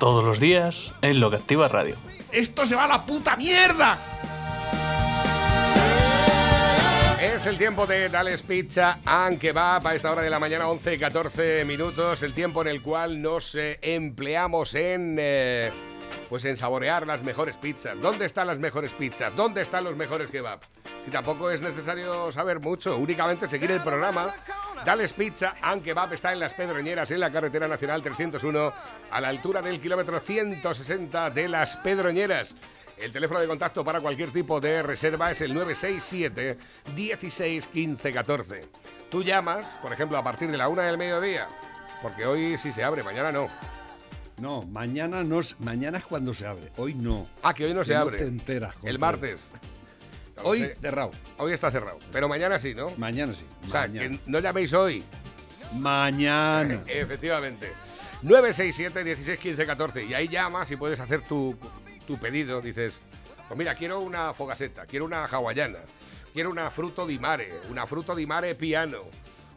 Todos los días en Lo que Activa Radio. ¡Esto se va a la puta mierda! Es el tiempo de Dales Pizza and Kebab a esta hora de la mañana, 11 y 14 minutos. El tiempo en el cual nos eh, empleamos en. eh, pues en saborear las mejores pizzas. ¿Dónde están las mejores pizzas? ¿Dónde están los mejores kebabs? Si tampoco es necesario saber mucho, únicamente seguir el programa. Dales Pizza and Kebab está en Las Pedroñeras, en la carretera nacional 301, a la altura del kilómetro 160 de Las Pedroñeras. El teléfono de contacto para cualquier tipo de reserva es el 967 16 15 14. Tú llamas, por ejemplo, a partir de la una del mediodía, porque hoy sí se abre, mañana no. No, mañana no es, mañana es cuando se abre. Hoy no. Ah, que hoy no se abre. te enteras, El martes. Hoy cerrado. Hoy está cerrado, pero mañana sí, ¿no? Mañana sí. O sea, mañana. que no llaméis hoy. Mañana. Efectivamente. 967 16 15 14. Y ahí llamas y puedes hacer tu, tu pedido. Dices, pues mira, quiero una fogaseta, quiero una hawaiana, quiero una fruto di mare, una fruto di mare piano,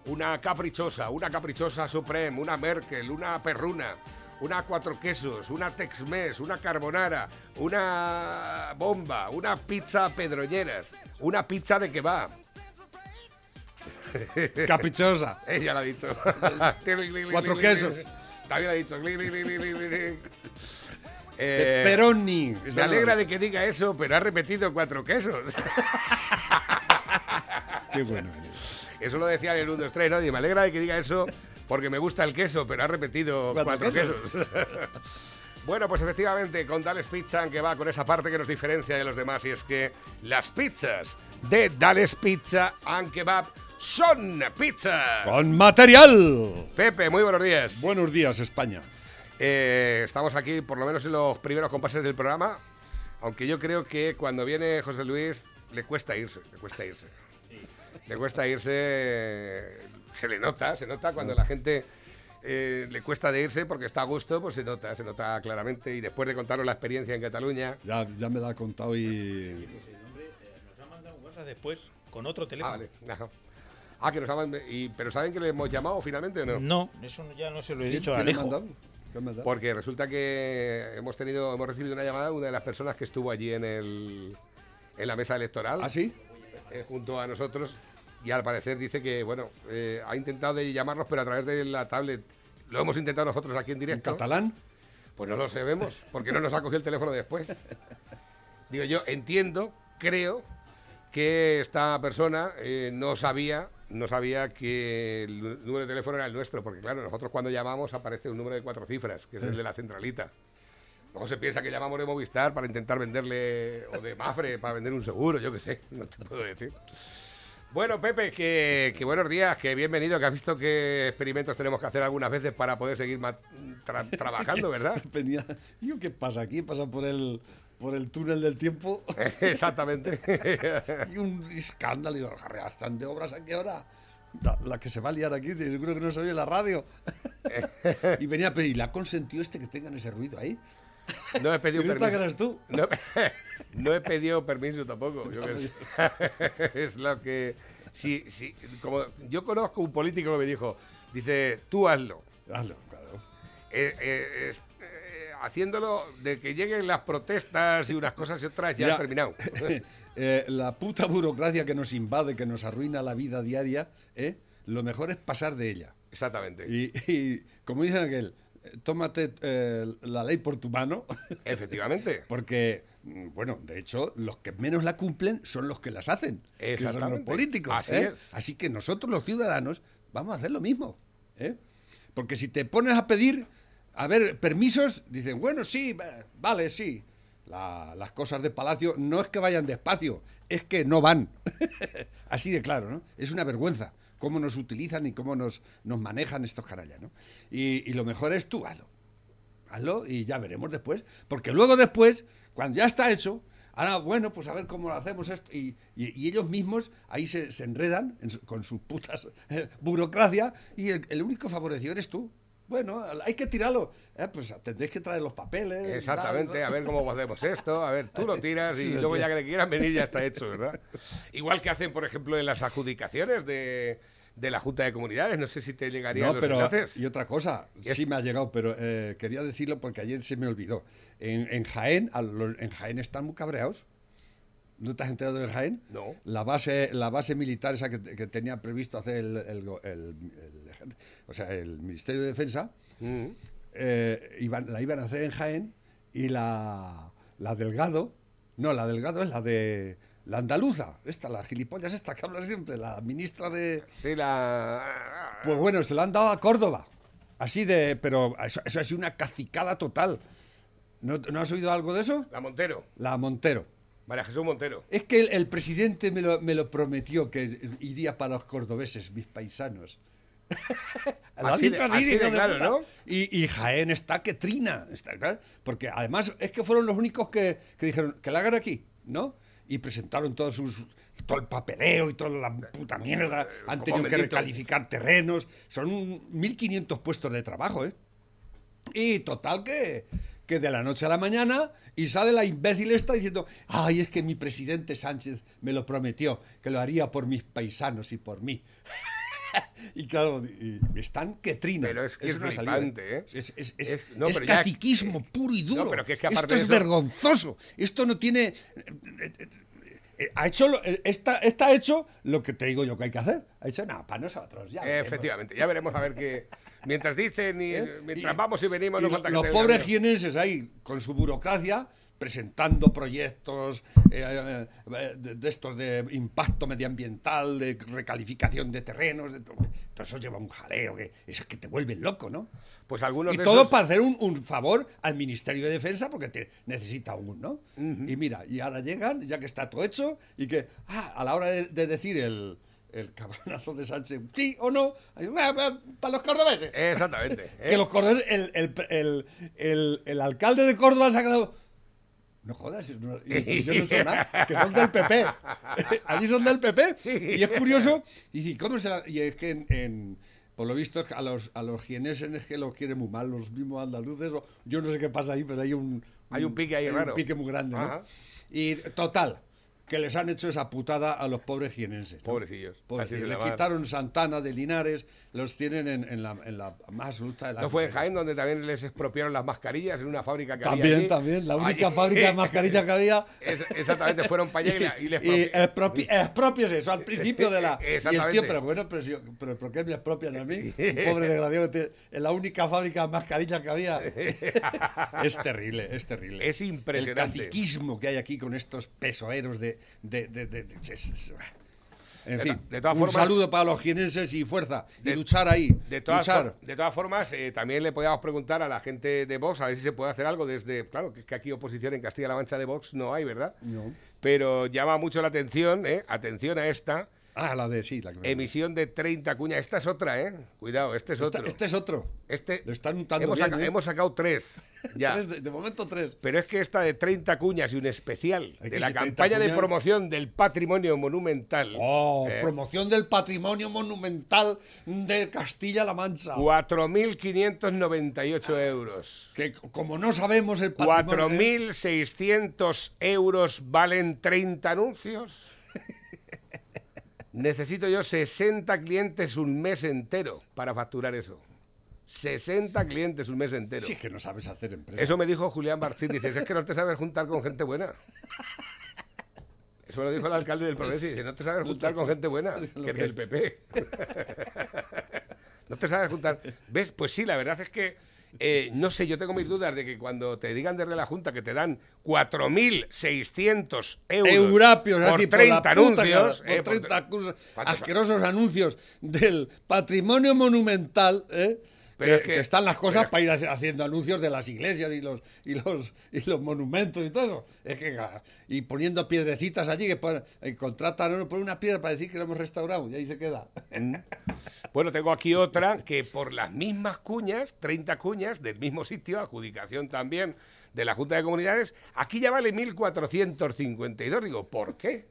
una caprichosa, una caprichosa supreme, una Merkel, una perruna, una cuatro quesos, una Tex-Mex, una carbonara, una bomba, una pizza pedroñeras, una pizza de kebab. Caprichosa. Ella lo ha dicho. Cuatro quesos. También ha dicho. Eh, Pepperoni. se alegra de que diga eso, pero ha repetido cuatro quesos. Qué bueno. Eso lo decía en el 1, 2, 3, ¿no? Y me alegra de que diga eso porque me gusta el queso, pero ha repetido Cuatro cuatro, quesos. quesos. bueno, pues efectivamente, con Dales Pizza, que va con esa parte que nos diferencia de los demás, y es que las pizzas de Dales Pizza and Kebab son pizzas. Con material. Pepe, muy buenos días. Buenos días, España. Eh, estamos aquí, por lo menos en los primeros compases del programa, aunque yo creo que cuando viene José Luis le cuesta irse, le cuesta irse. Le cuesta irse, se le nota, se nota cuando la gente eh, le cuesta de irse porque está a gusto, pues se nota, se nota claramente. Y después de contaros la experiencia en Cataluña, Ya, ya me la ha contado y. Nos ha mandado WhatsApp después con otro ah, teléfono. vale, ajá. Ah, que nos han, y, pero ¿saben que le hemos llamado finalmente o no? No, eso ya no se lo he ¿Quién- dicho a ha Alejo. mandado? ¿Quién me ha dado? Porque resulta que hemos tenido, hemos recibido una llamada de una de las personas que estuvo allí en el en la mesa electoral. ¿Ah, sí? eh, junto a nosotros y al parecer dice que, bueno, eh, ha intentado de llamarnos, pero a través de la tablet. Lo hemos intentado nosotros aquí en ¿En directo. catalán? Pues no lo sabemos, porque no nos ha cogido el teléfono después. Digo, yo entiendo, creo que esta persona eh, no sabía no sabía que el número de teléfono era el nuestro, porque claro, nosotros cuando llamamos aparece un número de cuatro cifras, que es el de la centralita. Luego se piensa que llamamos de Movistar para intentar venderle, o de Mafre para vender un seguro, yo qué sé, no te puedo decir. Bueno, Pepe, que, que buenos días, que bienvenido, que has visto qué experimentos tenemos que hacer algunas veces para poder seguir tra- trabajando, ¿verdad? Venía- Digo, ¿qué pasa aquí? Pasa por el, por el túnel del tiempo Exactamente. y un escándalo. Y digo, "Jarre, ¿están de obras a qué hora? La, la que se va a liar aquí, seguro que no se oye la radio. y venía a pedir, ¿la consentido este que tengan ese ruido ahí? No he ¿Y pedido que permiso. eres tú? No, no he pedido permiso tampoco. Yo es lo que. Como yo conozco un político que me dijo, dice, tú hazlo. Hazlo, claro. Eh, eh, es- eh, haciéndolo de que lleguen las protestas y unas cosas y otras, ya Mira, he terminado. La puta burocracia que nos invade, que nos arruina la vida diaria, lo mejor es pasar de ella. Exactamente. Y, y como dicen aquel, tómate eh, la ley por tu mano, Efectivamente. porque, mm, bueno, de hecho, los que menos la cumplen son los que las hacen, que son los Exactamente. políticos. Así ¿eh? es. Así que nosotros, los ciudadanos, vamos a hacer lo mismo. ¿eh? Porque si te pones a pedir, a ver, permisos, dicen, bueno, sí, va- vale, sí. La- las cosas de Palacio no es que vayan despacio, es que no van. Así de claro, ¿no? Es una vergüenza cómo nos utilizan y cómo nos, nos manejan estos canallas, ¿no? Y, y lo mejor es tú, hazlo. hazlo y ya veremos después. Porque luego después, cuando ya está hecho, ahora, bueno, pues a ver cómo lo hacemos esto. Y, y- y ellos mismos ahí se, se enredan en su- con sus putas eh, burocracia y el, el único favorecido eres tú. Bueno, hay que tirarlo. Eh, pues tendréis que traer los papeles. Exactamente, tal, a ver cómo hacemos esto, a ver, tú lo tiras y Sí, luego ya que le quieran venir ya está hecho, ¿verdad? Igual que hacen, por ejemplo, en las adjudicaciones de, de la Junta de Comunidades, no sé si te llegarían No, los pero enlaces. y otra cosa, Y sí me ha llegado, pero eh, quería decirlo porque ayer se me olvidó. En, en Jaén, los- en Jaén están muy cabreados. ¿No te has enterado de Jaén? No. La base, la base militar esa que, que tenía previsto hacer el, el go- el- el- o sea, el Ministerio de Defensa, Mm. eh, iban- la iban a hacer en Jaén y la, la Delgado, no, la Delgado es la de la andaluza, esta, la gilipollas esta que habla siempre, la ministra de... Sí, la... Pues bueno, se lo han dado a Córdoba. Así de. Pero eso, eso ha sido una cacicada total. ¿No, ¿No has oído algo de eso? La Montero, La Montero. María Jesús Montero. Es que el, el presidente me lo, me lo prometió que iría para los cordobeses, mis paisanos. Así de- así de claro. ¿no? Y, y Jaén está que trina. Está, claro, porque además es que fueron los únicos que, que dijeron que la hagan aquí, ¿no? Y presentaron todos sus todo el papeleo y toda la puta mierda. Han como tenido que recalificar terrenos. Son 1.500 puestos de trabajo, ¿eh? Y total que, que de la noche a la mañana y sale la imbécil esta diciendo, ay, es que mi presidente Sánchez me lo prometió, que lo haría por mis paisanos y por mí. y claro, y están que trinan. Pero es que es salida, flipante, ¿eh? Es, es- es- Es- no, es pero ya- caciquismo puro y duro. No, pero que es que Esto es eso- vergonzoso. Esto no tiene... eh, eh, Ha hecho lo- eh, está, está hecho lo que te digo yo que hay que hacer. Ha hecho nada, para nosotros. Ya veremos. Efectivamente, ya veremos a ver qué... Mientras dicen y ¿Eh? mientras Y- vamos y venimos, y no falta que los pobres jienenses ahí, con su burocracia, presentando proyectos eh, eh, de, de estos de impacto medioambiental, de recalificación de terrenos, de todo, todo eso lleva un jaleo, que eso es que te vuelve loco, ¿no? Pues algunos Y de todo esos- para hacer un, un favor al Ministerio de Defensa porque te necesita un, ¿no? Y mira, y ahora llegan, ya que está todo hecho, y que ah, a la hora de, de decir el, el cabronazo de Sánchez, sí o no, "Ah, ah, para los cordobeses. Exactamente. ¿eh? Que los cordobeses, el, el, el, el- el alcalde de Córdoba se ha quedado. No jodas, no- y- y yo no sé nada, que son del PP. Allí son del PP. Sí. Y es curioso. Y, dice, ¿cómo se la- y es que en, en- por lo visto a los, a los jieneses es que los quieren muy mal, los mismos andaluces. o- yo no sé qué pasa ahí, pero hay un. Hay un pique ahí hay raro. Un pique muy grande, ¿no? Y total, que les han hecho esa putada a los pobres jienenses. ¿no? Pobrecillos. Pobrecillos. Le quitaron Santana de Linares, los tienen en, en la, en la más absoluta de la ¿No fue en. Jaén donde también les expropiaron las mascarillas en una fábrica que había También, allí? también. La única Allí- fábrica de mascarillas que había. Es- exactamente, fueron para allá y la- y les y expropi- eso al principio de la. Y el Exactamente. tío, pero bueno, pero, si yo- pero ¿por qué me expropian a mí? Pobre desgraciado, es la única fábrica de mascarillas que había. es terrible, es terrible. Es impresionante. El caciquismo que hay aquí con estos pesoeros de. de, de- de- en De fin, de todas un formas- saludo para los jienenses y fuerza. Y luchar ahí. De todas, luchar. de todas formas, eh, también le podíamos preguntar a la gente de Vox a ver si se puede hacer algo desde. Claro, que, es que aquí oposición en Castilla-La Mancha de Vox no hay, ¿verdad? No. Pero llama mucho la atención, ¿eh? Atención a esta Ah, la de sí, la que- emisión de 30 cuñas. Esta es otra, ¿eh? Cuidado, este es Esta- otro. este es otro. Este- Lo están untando hemos, bien, saca- ¿eh? hemos sacado tres. Ya. Tres de, de momento tres. Pero es que esta de 30 cuñas y un especial Hay de la si 30 campaña de cuñas- promoción del patrimonio monumental. Oh, eh, promoción del patrimonio monumental de Castilla-La Mancha. 4.598 euros. Que c- como no sabemos el patrimonio... ¿eh? 4.600 euros valen 30 anuncios. Necesito yo 60 clientes un mes entero para facturar eso. 60 clientes un mes entero. Sí, es que no sabes hacer empresa. Eso me dijo Julián Martín. Dice, es que no te sabes juntar con gente buena. Eso lo dijo el alcalde del Progreso. Dice, no te sabes juntar con gente buena, que es del PP. No te sabes juntar. ¿Ves? Pues sí, la verdad es que, eh, no sé, yo tengo mis dudas de que cuando te digan desde la Junta que te dan 4.600 euros Eurapios, por así, 30 por anuncios. cara, eh, por 30 cosas- ¿Cuántos- asquerosos anuncios del patrimonio monumental, ¿eh? Pero que, es que- que están las cosas para ir haci- haciendo anuncios de las iglesias y los y los y los monumentos y todo eso. Es que y poniendo piedrecitas allí que pon- contratan ¿no? por una piedra para decir que lo hemos restaurado y ahí se queda. Bueno, tengo aquí otra que por las mismas cuñas, 30 cuñas del mismo sitio, adjudicación también de la Junta de Comunidades, aquí ya vale 1.452. Digo, ¿por qué?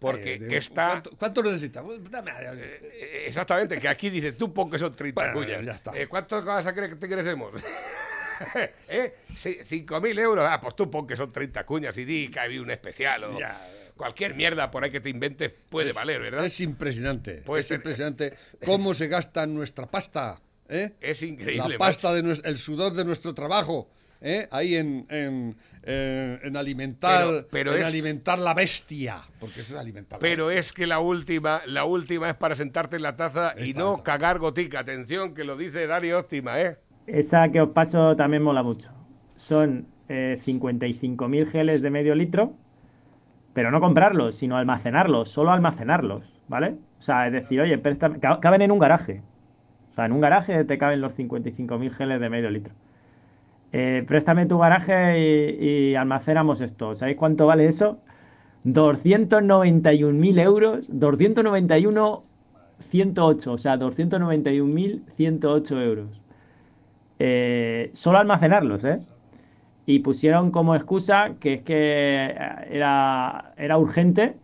Porque Eh, está... ¿Cuánto, cuánto necesitamos? Dame, Eh, Exactamente, que aquí dice, tú pon que son 30 Bueno, cuñas. ya está. Eh, ¿Cuánto vas a creer que te crecemos? ¿Eh? Sí, 5.000 euros. Ah, pues tú pon que son 30 cuñas y di que hay un especial o Ya. cualquier mierda por ahí que te inventes puede es- valer, ¿verdad? Es impresionante. Puede es ser. impresionante cómo se gasta nuestra pasta. ¿eh? Es increíble. La pasta macho. de el sudor de nuestro trabajo. ¿Eh? Ahí en, en, en- en alimentar Pero- pero en es- alimentar la bestia. Porque eso es alimentar la Pero es que la última, la última es para sentarte en la taza y no esta. cagar gotica. Atención, que lo dice Dani Óptima, ¿eh? Esa que os paso también mola mucho. Son eh, 55.000 geles de medio litro, pero no comprarlos, sino almacenarlos, solo almacenarlos, ¿vale? O sea, es decir, oye, préstame, caben en un garaje. O sea, en un garaje te caben los 55.000 geles de medio litro. Eh, préstame tu garaje y, y almacenamos esto. ¿Sabéis cuánto vale eso? 291.000 euros, 291.108, o sea, 291.108 euros. Eh, solo almacenarlos, ¿eh? Y pusieron como excusa que es que era, era urgente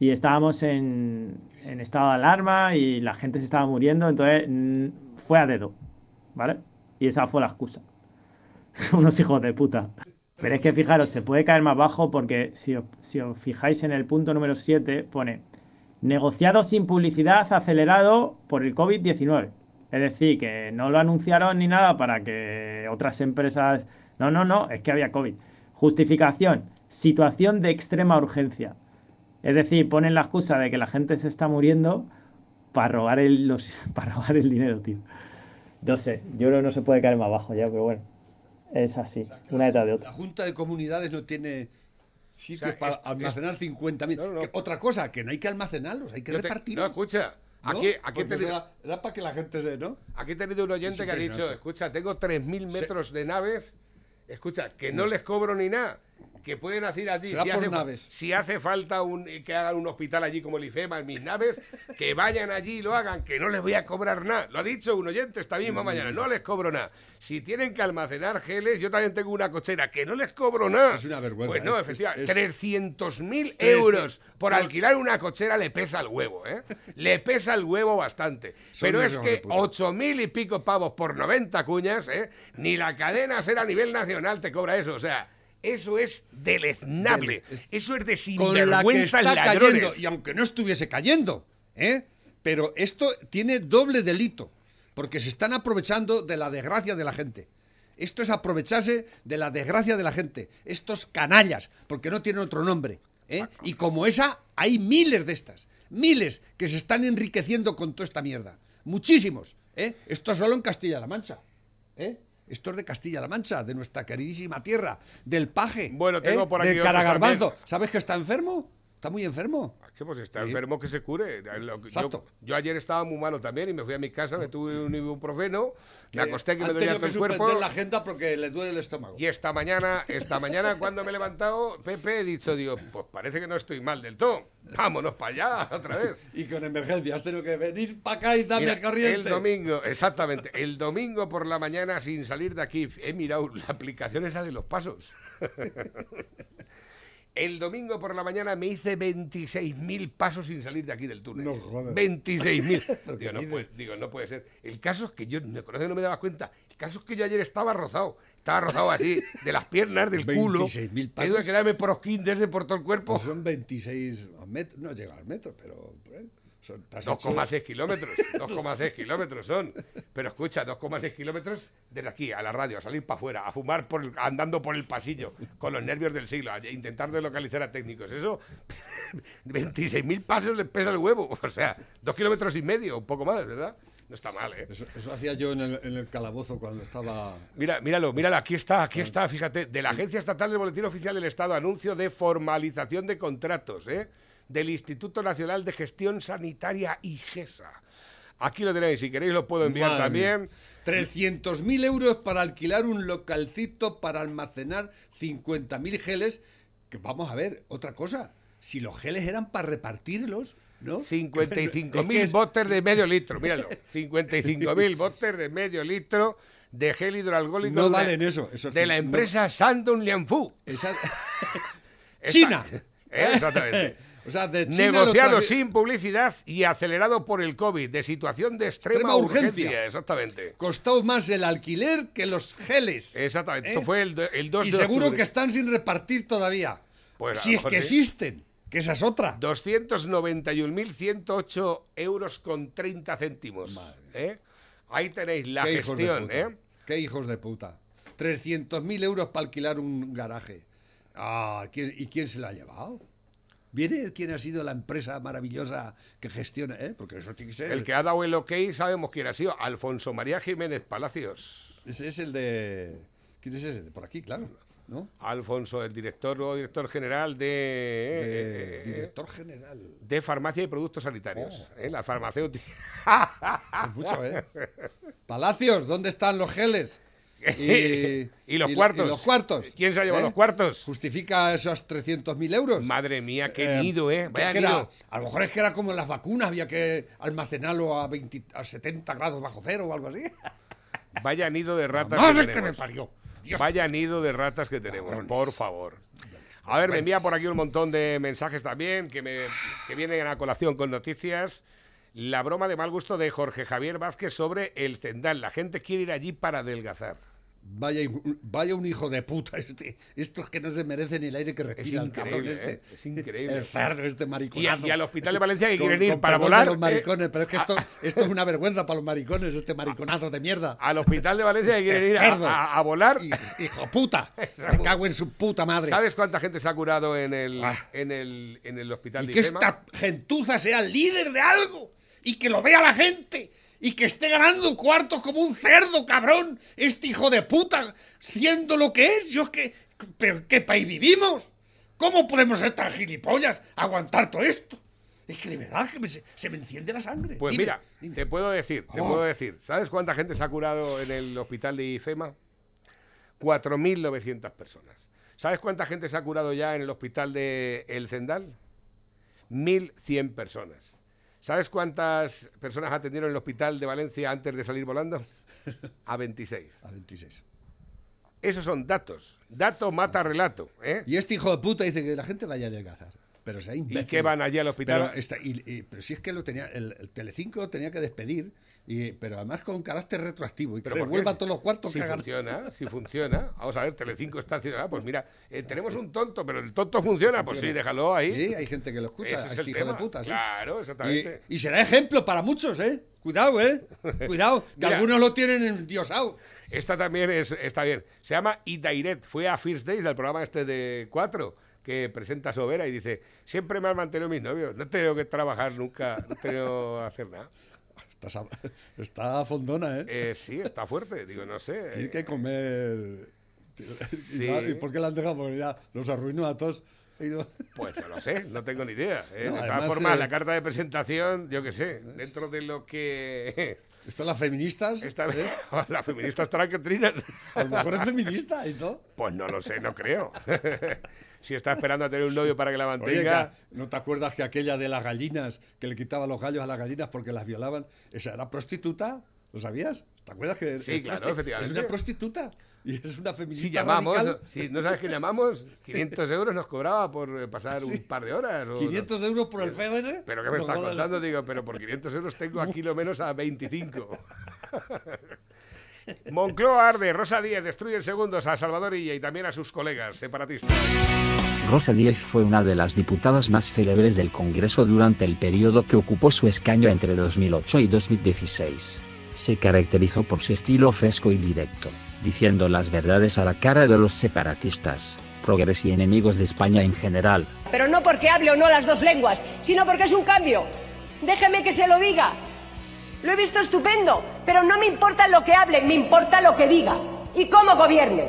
y estábamos en, en estado de alarma y la gente se estaba muriendo, entonces fue a dedo, ¿vale? Y esa fue la excusa. Unos hijos de puta. Pero es que fijaros, se puede caer más bajo porque si os, si os fijáis en el punto número 7 pone negociado sin publicidad acelerado por el COVID-19. Es decir, que no lo anunciaron ni nada para que otras empresas... No, no, no, es que había COVID. Justificación, situación de extrema urgencia. Es decir, ponen la excusa de que la gente se está muriendo para robar el, los, para robar el dinero, tío. No sé, yo creo que no se puede caer más bajo ya, pero bueno. Es así, una detrás de La otra. Junta de Comunidades no tiene sitios O sea, para es- almacenar 50.000. No, Otra cosa, que no hay que almacenarlos, hay que Yo te- repartirlos. no, escucha, ¿no? aquí, aquí, he tenido, era, era para que la gente se, ¿no? aquí he tenido un oyente Es que ha dicho, escucha, tengo 3.000 metros de naves, escucha, que no les cobro ni nada, que pueden hacer allí, Será si por hace, fa- naves. si hace falta un, que hagan un hospital allí como el IFEMA en mis naves, que vayan allí y lo hagan, que no les voy a cobrar nada. Lo ha dicho un oyente esta misma mañana, no les cobro nada. Si tienen que almacenar geles, yo también tengo una cochera, que no les cobro nada. Es una vergüenza, Pues no, es- efectivamente, es- 300.000 300 euros por alquilar una cochera le pesa el huevo, ¿eh? Le pesa el huevo bastante. Son Pero es que de puta. 8.000 y pico pavos por 90 cuñas, ¿eh? Ni la cadena ser a nivel nacional te cobra eso. O sea, eso es deleznable. Dele- es- Eso es de Con la que sinvergüenza está cayendo, y aunque no estuviese cayendo, ¿eh? Pero esto tiene doble delito, porque se están aprovechando de la desgracia de la gente. Esto es aprovecharse de la desgracia de la gente. Estos canallas, porque no tienen otro nombre. ¿eh? Y como esa, hay miles de estas. Miles que se están enriqueciendo con toda esta mierda. Muchísimos. ¿eh? Esto solo en Castilla-La Mancha. ¿eh? Esto es de Castilla-La Mancha, de nuestra queridísima tierra, del paje. Bueno, tengo ¿eh? por aquí Del Caragarbanzo. ¿Sabes que está enfermo? Está muy enfermo. ¿Qué pues está Sí. enfermo que se cure? Yo, Exacto. yo ayer estaba muy malo también y me fui a mi casa, me tuve un ibuprofeno, me acosté que me dolía todo el cuerpo. la agenda porque le duele el estómago. Y esta mañana, esta mañana cuando me he levantado, Pepe, he dicho, digo, pues parece que no estoy mal del todo. Vámonos para allá otra vez. Y con emergencia has tenido que venir para acá y darme Mira, el corriente. el domingo, exactamente, el domingo por la mañana sin salir de aquí, he mirado la aplicación esa de los pasos. El domingo por la mañana me hice 26.000 pasos sin salir de aquí del túnel. No jodas. 26.000. ¿Qué digo, no puede, digo, no puede ser. El caso es que yo, me conoce que no me daba cuenta. El caso es que yo ayer estaba rozado. Estaba rozado así, de las piernas, del culo. 26.000 He pasos. ido a quedarme prosquín de ese por todo el cuerpo. Pues son 26 metros, no llega al metro, pero por ahí. Son, te has hecho- 2,6 kilómetros, 2,6 kilómetros son. Pero escucha, 2,6 kilómetros desde aquí a la radio, a salir para afuera, a fumar por el- andando por el pasillo, con los nervios del siglo, a intentar de localizar a técnicos. Eso, 26.000 pasos les pesa el huevo. O sea, dos kilómetros y medio, un poco más, ¿verdad? No está mal, ¿eh? Eso, eso hacía yo en el, en el calabozo cuando estaba. Mira, míralo, míralo, aquí está, aquí está, fíjate, de la Agencia Estatal del Boletín Oficial del Estado, anuncio de formalización de contratos, ¿eh? Del Instituto Nacional de Gestión Sanitaria IGESA. Aquí lo tenéis, si queréis lo puedo enviar Madre también. mía. 300.000 euros para alquilar un localcito para almacenar 50.000 geles. Que vamos a ver, otra cosa. Si los geles eran para repartirlos, ¿no? 55.000 Es que es- botes de medio litro, míralo. 55.000 botes de medio litro de gel hidroalcohólico. No de valen eso, eso de sí, la no- empresa Shandong Lianfu. Esa- China. Exactamente. O sea, de China lo Negociado sin publicidad y acelerado por el COVID, de situación de extrema, Extrema urgencia. urgencia. Exactamente. Costó más el alquiler que los geles. Exactamente. ¿Eh? Esto fue el, el 2 Y de seguro octubre. que están sin repartir todavía. Pues si es que sí. existen, que esa es otra. 291.108 euros con 30 céntimos. ¿eh? Ahí tenéis la Qué gestión. ¿eh? Qué hijos de puta. 300.000 euros para alquilar un garaje. Ah, ¿quién- ¿Y quién se lo ha llevado? ¿Viene quién ha sido la empresa maravillosa que gestiona? ¿eh? Porque eso tiene que ser. El que ha dado el ok sabemos quién ha sido. Alfonso María Jiménez Palacios. Ese es el de. ¿Quién es ese? Por aquí, claro. ¿No? Alfonso, el director o director general de, De- eh, director general. de farmacia y productos sanitarios. Oh. ¿eh? La farmacéutica. Es mucho, ¿eh? Palacios, ¿dónde están los geles? Y, Y los lo- cuartos. y los cuartos. ¿Quién se ha llevado ¿Eh? los cuartos? ¿Justifica esos 300.000 euros? Madre mía, qué Eh, nido, ¿eh? Vaya que era- nido. a lo mejor es que era como en las vacunas, había que almacenarlo a, 20 a 70 grados bajo cero o algo así. Vaya nido de ratas ¡Madre que que me tenemos. parió! Dios. Vaya nido de ratas que tenemos, Cabrones. por favor. A ver, me envía por aquí un montón de mensajes también que, me, que vienen a colación con noticias. La broma de mal gusto de Jorge Javier Vázquez sobre el Zendal. La gente quiere ir allí para adelgazar. Vaya, vaya un hijo de puta este. Estos que no se merecen ni el aire que respira el cabrón increíble, este. ¿eh? Es increíble. El cerdo este Y, mariconazo. y al Hospital de Valencia que quieren ir con para volar. los ¿eh? maricones, pero es que esto, esto es una vergüenza para los maricones, este mariconazo de mierda. Al Hospital de Valencia que quieren ir Este a, a- a volar. Hijo, hijo puta. Me cago en su puta madre. ¿Sabes cuánta gente se ha curado en el, Ah. en el, en el Hospital Y de que IFEMA? esta gentuza sea líder de algo y que lo vea la gente y que esté ganando cuartos como un cerdo, cabrón. Este hijo de puta, siendo lo que es. Yo es que. ¿Pero qué país vivimos? ¿Cómo podemos ser tan gilipollas aguantar todo esto? Es que de verdad que me se, me enciende la sangre. Pues Dime, mira, dime. te puedo decir, te Oh. puedo decir. ¿Sabes cuánta gente se ha curado en el hospital de IFEMA? 4.900 personas. ¿Sabes cuánta gente se ha curado ya en el hospital de El Zendal? 1.100 personas. ¿Sabes cuántas personas atendieron en el hospital de Valencia antes de salir volando? A 26. A 26. Esos son datos. Dato mata relato. ¿eh? Y este hijo de puta dice que la gente vaya a adelgazar. Pero sea imbécil. ¿Y qué van allí al hospital? Pero, esta- y- y- pero si es que lo tenía, el, el Telecinco tenía que despedir, y, pero además con carácter retroactivo y que revuelva todos los cuartos si que hagan. funciona, si funciona. Vamos a ver, Telecinco está haciendo. ah, pues mira, eh, tenemos un tonto, pero el tonto funciona. Pues sí, déjalo ahí. Sí, hay gente que lo escucha, Ese es este el hijo de puta, sí. Claro, exactamente. Y, y será ejemplo para muchos, ¿eh? Cuidado, ¿eh? Cuidado, que algunos lo tienen endiosado. Esta también es, está bien. Se llama Idairet. Fue a First Days, al programa este de cuatro, que presenta Sobera y dice, siempre me han mantenido mis novios. No he tenido que trabajar nunca, no he tenido que hacer nada. Está, fondona, ¿eh? Eh, sí, está fuerte. Digo, no sé. Tiene eh, que comer. ¿Y, Sí. ¿y por qué la han dejado? Porque ya los arruinó a todos. Pues no lo sé, no tengo ni idea. ¿eh? No, de todas formas, eh, la carta de presentación, yo qué sé, dentro de lo que... Esto las feministas. Esta, ¿eh? la feminista estará que trinan. A lo mejor es feminista y todo. Pues no lo sé, no creo. si está esperando a tener un novio para que la Oye, mantenga... que- ¿no te acuerdas que aquella de las gallinas, que le quitaba los gallos a las gallinas porque las violaban, esa era prostituta? ¿Lo sabías? ¿Te acuerdas que Sí, claro, efectivamente. Es una prostituta y es una feminista Si llamamos, radical. si no sabes que llamamos, 500 euros nos cobraba por eh, pasar un par de horas. o- 500 euros por el feo ese. ¿Pero qué me No estás jodas. contando? Digo, pero por 500 euros tengo aquí lo menos a 25. Moncloa arde, Rosa Díez destruye en segundos a Salvador Illa y también a sus colegas separatistas. Rosa Díez fue una de las diputadas más célebres del Congreso durante el periodo que ocupó su escaño entre 2008 y 2016. Se caracterizó por su estilo fresco y directo, diciendo las verdades a la cara de los separatistas, progres y enemigos de España en general. Pero no porque hable o no las dos lenguas, sino porque es un cambio. Déjeme que se lo diga. Lo he visto estupendo, pero no me importa lo que hable, me importa lo que diga y cómo gobierne.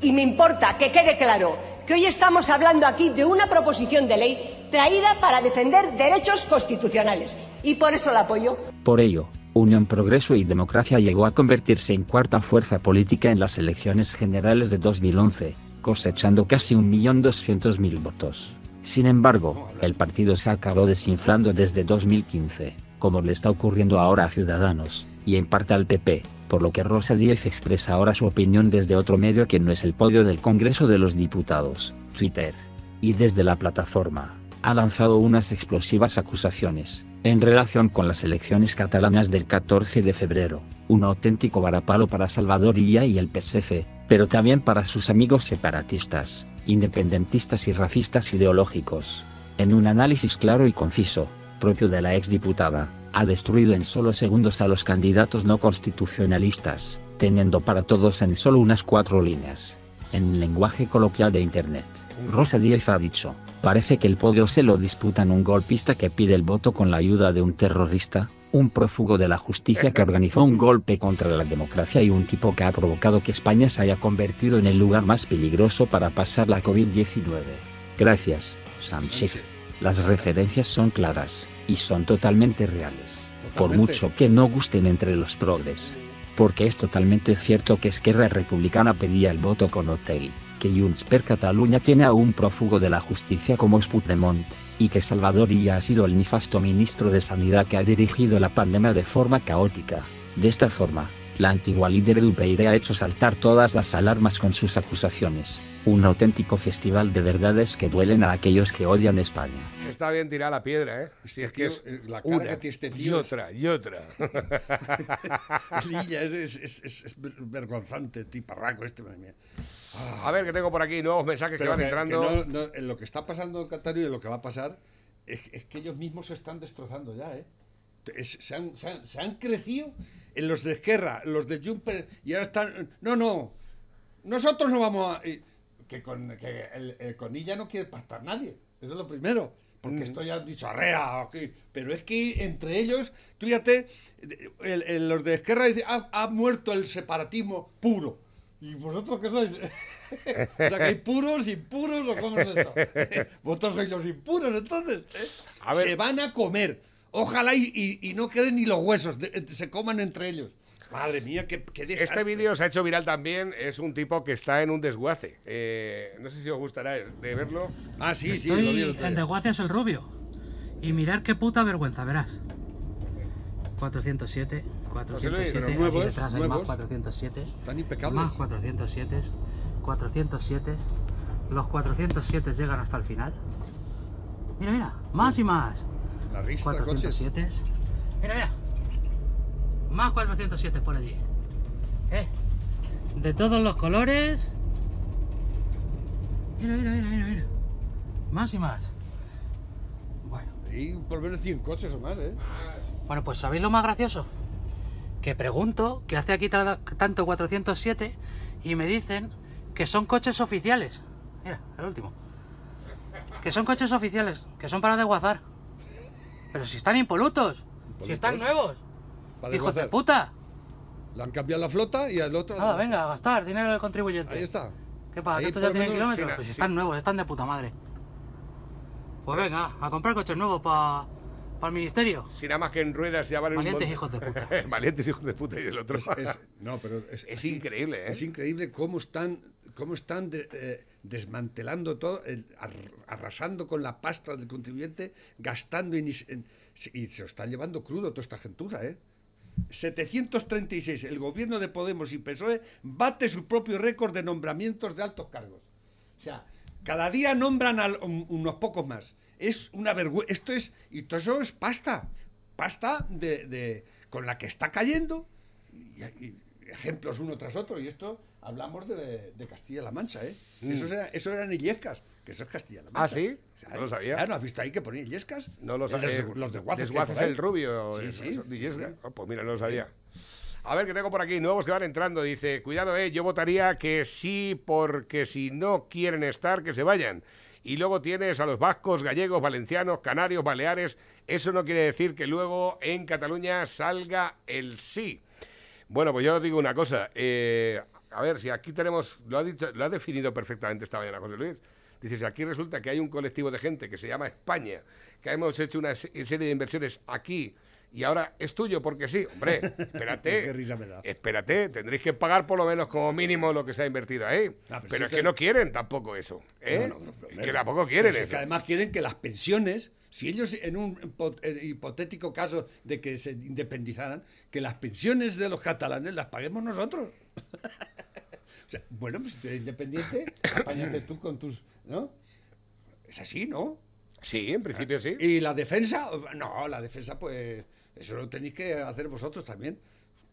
Y me importa que quede claro que hoy estamos hablando aquí de una proposición de ley traída para defender derechos constitucionales. Y por eso la apoyo. Por ello, Unión Progreso y Democracia llegó a convertirse en cuarta fuerza política en las elecciones generales de 2011, cosechando casi 1.200.000 votos. Sin embargo, el partido se acabó desinflando desde 2015, como le está ocurriendo ahora a Ciudadanos, y en parte al PP, por lo que Rosa Díez expresa ahora su opinión desde otro medio que no es el podio del Congreso de los Diputados, Twitter. Y desde la plataforma, ha lanzado unas explosivas acusaciones, en relación con las elecciones catalanas del 14 de febrero, un auténtico varapalo para Salvador Illa y el PSC, pero también para sus amigos separatistas, independentistas y racistas ideológicos. En un análisis claro y conciso, propio de la exdiputada, ha destruido en solo segundos a los candidatos no constitucionalistas, teniendo para todos en solo unas cuatro líneas. En lenguaje coloquial de Internet, Rosa Díez ha dicho, parece que el podio se lo disputan un golpista que pide el voto con la ayuda de un terrorista, un prófugo de la justicia que organizó un golpe contra la democracia y un tipo que ha provocado que España se haya convertido en el lugar más peligroso para pasar la COVID-19. Gracias, Sánchez. Las referencias son claras, y son totalmente reales. Por mucho que no gusten entre los progres. Porque es totalmente cierto que Esquerra Republicana pedía el voto con hotel, que Junts per Catalunya tiene a un prófugo de la justicia como es Puigdemont, y que Salvador Illa ha sido el nefasto ministro de Sanidad que ha dirigido la pandemia de forma caótica. De esta forma, la antigua líder de UPyD ha hecho saltar todas las alarmas con sus acusaciones. Un auténtico festival de verdades que duelen a aquellos que odian España. Está bien tirar la piedra, ¿eh? Si es que Tío, es eh, la cara una que tiene este y tío es- otra, y otra. Lilla, es, es, es, es- es ver- vergonzante, tiparraco este. madre mía. A ver, que tengo por aquí nuevos mensajes que van entrando. que no- no, en lo que está pasando en Qatar y en lo que va a pasar, es, es que ellos mismos se están destrozando ya, ¿eh? Es- se, han, se han- se han crecido en los de Esquerra, los de Jumper, y ahora están. No, no, nosotros no vamos a. que con, que el, el- con ella no quiere pactar nadie, eso es lo primero. Porque esto ya han dicho arrea, pero es que entre ellos, tú fíjate, el- el- los de Esquerra dicen, ha, ha muerto el separatismo puro. ¿Y vosotros qué sois? o sea, que hay puros, impuros, o cómo es esto. Vosotros sois los impuros, entonces. ¿eh? A ver. Se van a comer. Ojalá y, y- y no queden ni los huesos, de- se coman entre ellos. Madre mía, qué, qué desastre. Este vídeo se ha hecho viral también. Es un tipo que está en un desguace. Eh, no sé si os gustará de verlo. Ah, sí, sí, lo vi el Estoy en desguace el rubio. Y mirar qué puta vergüenza, verás. 407, Luis, 407, pero así nuevos, detrás hay nuevos. más 407, Están impecables. más 407, 407, los 407 llegan hasta el final. Mira, mira, más y más. La ristra, coches. 407. Mira, mira. Más 407 por allí. ¿Eh? De todos los colores. Mira, mira, mira, mira, mira. Más y más. Bueno, Y por lo menos 100 coches o más, ¿eh? bueno, pues ¿sabéis lo más gracioso? Que pregunto que hace aquí ta- tanto 407 y me dicen que son coches oficiales. Mira, el último. Que son coches oficiales, que son para desguazar. Pero si están impolutos, si están nuevos. Para Hijos de puta. Le han cambiado la flota y al otro. Nada, venga, a gastar dinero del contribuyente. Ahí está. ¿Qué pasa? Ahí ¿Que estos ya tienen kilómetros? Pues si sí. están nuevos, están de puta madre. Pues venga, a comprar coches nuevos para el ministerio. Si nada más que en ruedas ya van en un Valientes hijos de puta. Valientes hijos de puta y del otro. Es, es- no, pero es, Es así- increíble, ¿eh? Es increíble cómo están, cómo están de- eh, desmantelando todo, arrasando con la pasta del contribuyente, gastando y, se- en- y se lo están llevando crudo toda esta gentuza, ¿eh? 736. El gobierno de Podemos y PSOE bate su propio récord de nombramientos de altos cargos. O sea, cada día nombran a un- unos pocos más. Es una vergüenza. Esto es. Y todo eso es pasta. Pasta de, de- con la que está cayendo. Y, y ejemplos uno tras otro. Y esto hablamos de, de Castilla-La Mancha, ¿eh? Eso, era, eso eran Illescas, que eso es Castilla-La Mancha. Ah, ¿sí? No lo sabía. Ah, ¿no has visto ahí que ponía Illescas? No lo sabía. Los Desguaces por ahí. el rubio. Sí, eh, de sí. Oh, pues mira, no lo sabía. A ver, que tengo por aquí nuevos que van entrando. Dice, cuidado, eh, yo votaría que sí, porque si no quieren estar, que se vayan. Y luego tienes a los vascos, gallegos, valencianos, canarios, baleares. Eso no quiere decir que luego en Cataluña salga el sí. Bueno, pues yo os digo una cosa. eh, a ver, si aquí tenemos, lo ha, dicho, lo ha definido perfectamente esta mañana José Luis. Dice, si aquí resulta que hay un colectivo de gente que se llama España, que hemos hecho una se- serie de inversiones aquí y ahora es tuyo porque sí. Hombre, espérate. Qué risa me da. Espérate, tendréis que pagar por lo menos como mínimo lo que se ha invertido ahí. Ah, pero pero sí es que- que no quieren tampoco eso. ¿eh? No, no, no, pero Es que tampoco quieren si es eso. que además quieren que las pensiones, si ellos en un eh, hipotético caso de que se independizaran, que las pensiones de los catalanes las paguemos nosotros. O sea, bueno, pues si tú eres independiente, apáñate tú con tus... ¿No? Es así, ¿no? Sí, en principio sí. ¿Y la defensa? No, la defensa, pues, eso lo tenéis que hacer vosotros también.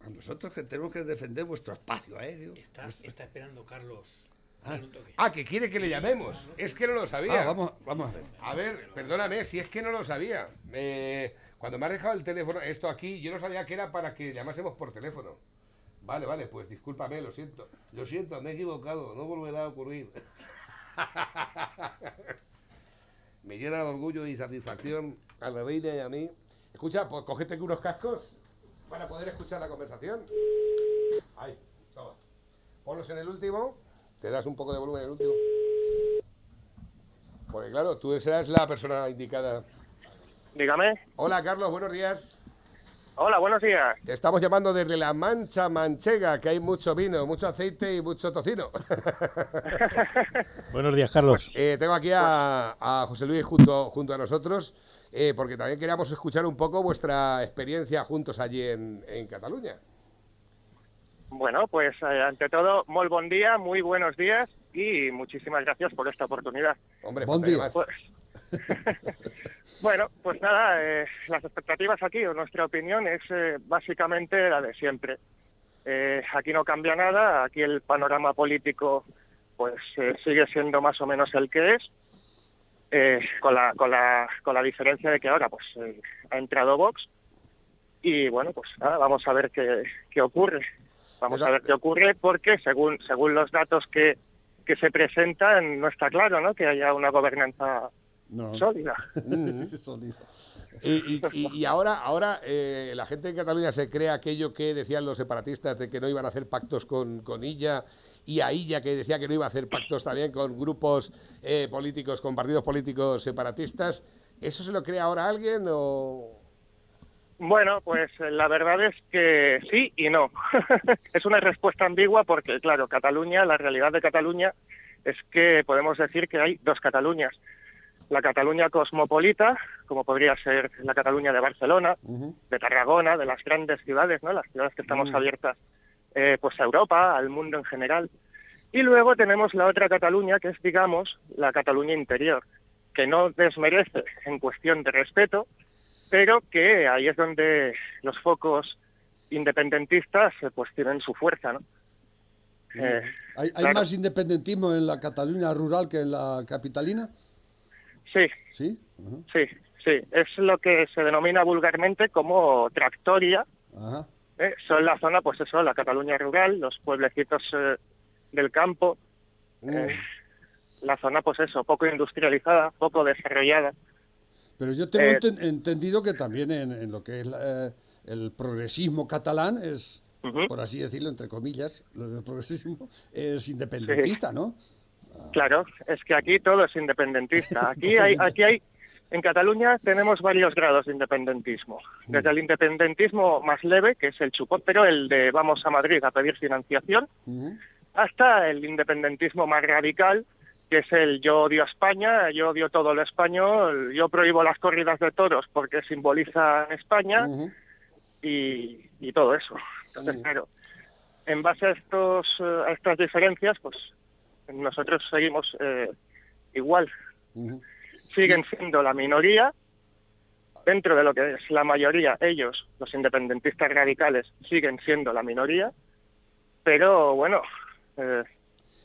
A nosotros que tenemos que defender vuestro espacio, ¿eh? Digo. Está, está esperando Carlos. Ah. Ah, que quiere que le llamemos. Es que no lo sabía. Ah, vamos, vamos a ver. A ver, perdóname, si es que no lo sabía. Eh, cuando me has dejado el teléfono, esto aquí, yo no sabía que era para que llamásemos por teléfono. Vale, vale, pues discúlpame, lo siento. Lo siento, me he equivocado, no volverá a ocurrir. me llena de orgullo y satisfacción a la reina y a mí. Escucha, pues cógete unos cascos para poder escuchar la conversación. Ahí, toma. Ponlos en el último. Te das un poco de volumen en el último. Porque claro, tú serás la persona indicada. Dígame. Hola Carlos, buenos días. Hola, buenos días. Te estamos llamando desde la Mancha Manchega, que hay mucho vino, mucho aceite y mucho tocino. Buenos días, Carlos. Eh, tengo aquí a, a José Luis junto, junto a nosotros, eh, porque también queríamos escuchar un poco vuestra experiencia juntos allí en, en Cataluña. Bueno, pues eh, ante todo, muy buen día, muy buenos días y muchísimas gracias por esta oportunidad. Hombre, faltaría día. más. Pues, bueno, pues nada, eh, las expectativas aquí, o nuestra opinión, es eh, básicamente la de siempre. Eh, aquí no cambia nada, aquí el panorama político pues eh, sigue siendo más o menos el que es, eh, con, la, con, la, con la diferencia de que ahora pues eh, ha entrado Vox y bueno, pues nada, vamos a ver qué, qué ocurre. Vamos a ver qué ocurre porque según, según los datos que, que se presentan no está claro ¿no? que haya una gobernanza No. sólida. Y, y- ahora, ahora eh, la gente en Cataluña se cree aquello que decían los separatistas de que no iban a hacer pactos con, con Illa y a Illa que decía que no iba a hacer pactos también con grupos eh, políticos, con partidos políticos separatistas. ¿Eso se lo cree ahora alguien o...? Bueno, pues eh, la verdad es que sí y no. es una respuesta ambigua porque, claro, Cataluña, la realidad de Cataluña es que podemos decir que hay dos Cataluñas. La Cataluña cosmopolita, como podría ser la Cataluña de Barcelona, de Tarragona, de las grandes ciudades, ¿no? Las ciudades que estamos abiertas eh, pues a Europa, al mundo en general. Y luego tenemos la otra Cataluña, que es, digamos, la Cataluña interior, que no desmerece en cuestión de respeto, pero que ahí es donde los focos independentistas eh, pues tienen su fuerza, ¿no? Eh, ¿Hay, hay claro. más independentismo en la Cataluña rural que en la capitalina? sí, ¿Sí? Sí, sí. Es lo que se denomina vulgarmente como tractoria. Ajá. ¿Eh? Son la zona, pues eso, la Cataluña rural, los pueblecitos eh, del campo, eh, la zona, pues eso, poco industrializada, poco desarrollada. Pero yo tengo enten- entendido que también en, en lo que es la- el progresismo catalán es, por así decirlo, entre comillas, lo del progresismo, es independentista, ¿no? Claro, es que aquí todo es independentista. Aquí hay, aquí hay, en Cataluña tenemos varios grados de independentismo. Desde el independentismo más leve, que es el chupón, pero el de vamos a Madrid a pedir financiación, hasta el independentismo más radical, que es el yo odio a España, yo odio todo lo español, yo prohíbo las corridas de toros porque simbolizan España y, y todo eso. Entonces, claro, en base a, estos, eh, a estas diferencias, pues nosotros seguimos eh, igual. Siguen siendo la minoría, dentro de lo que es la mayoría, ellos, los independentistas radicales, siguen siendo la minoría, pero bueno, eh,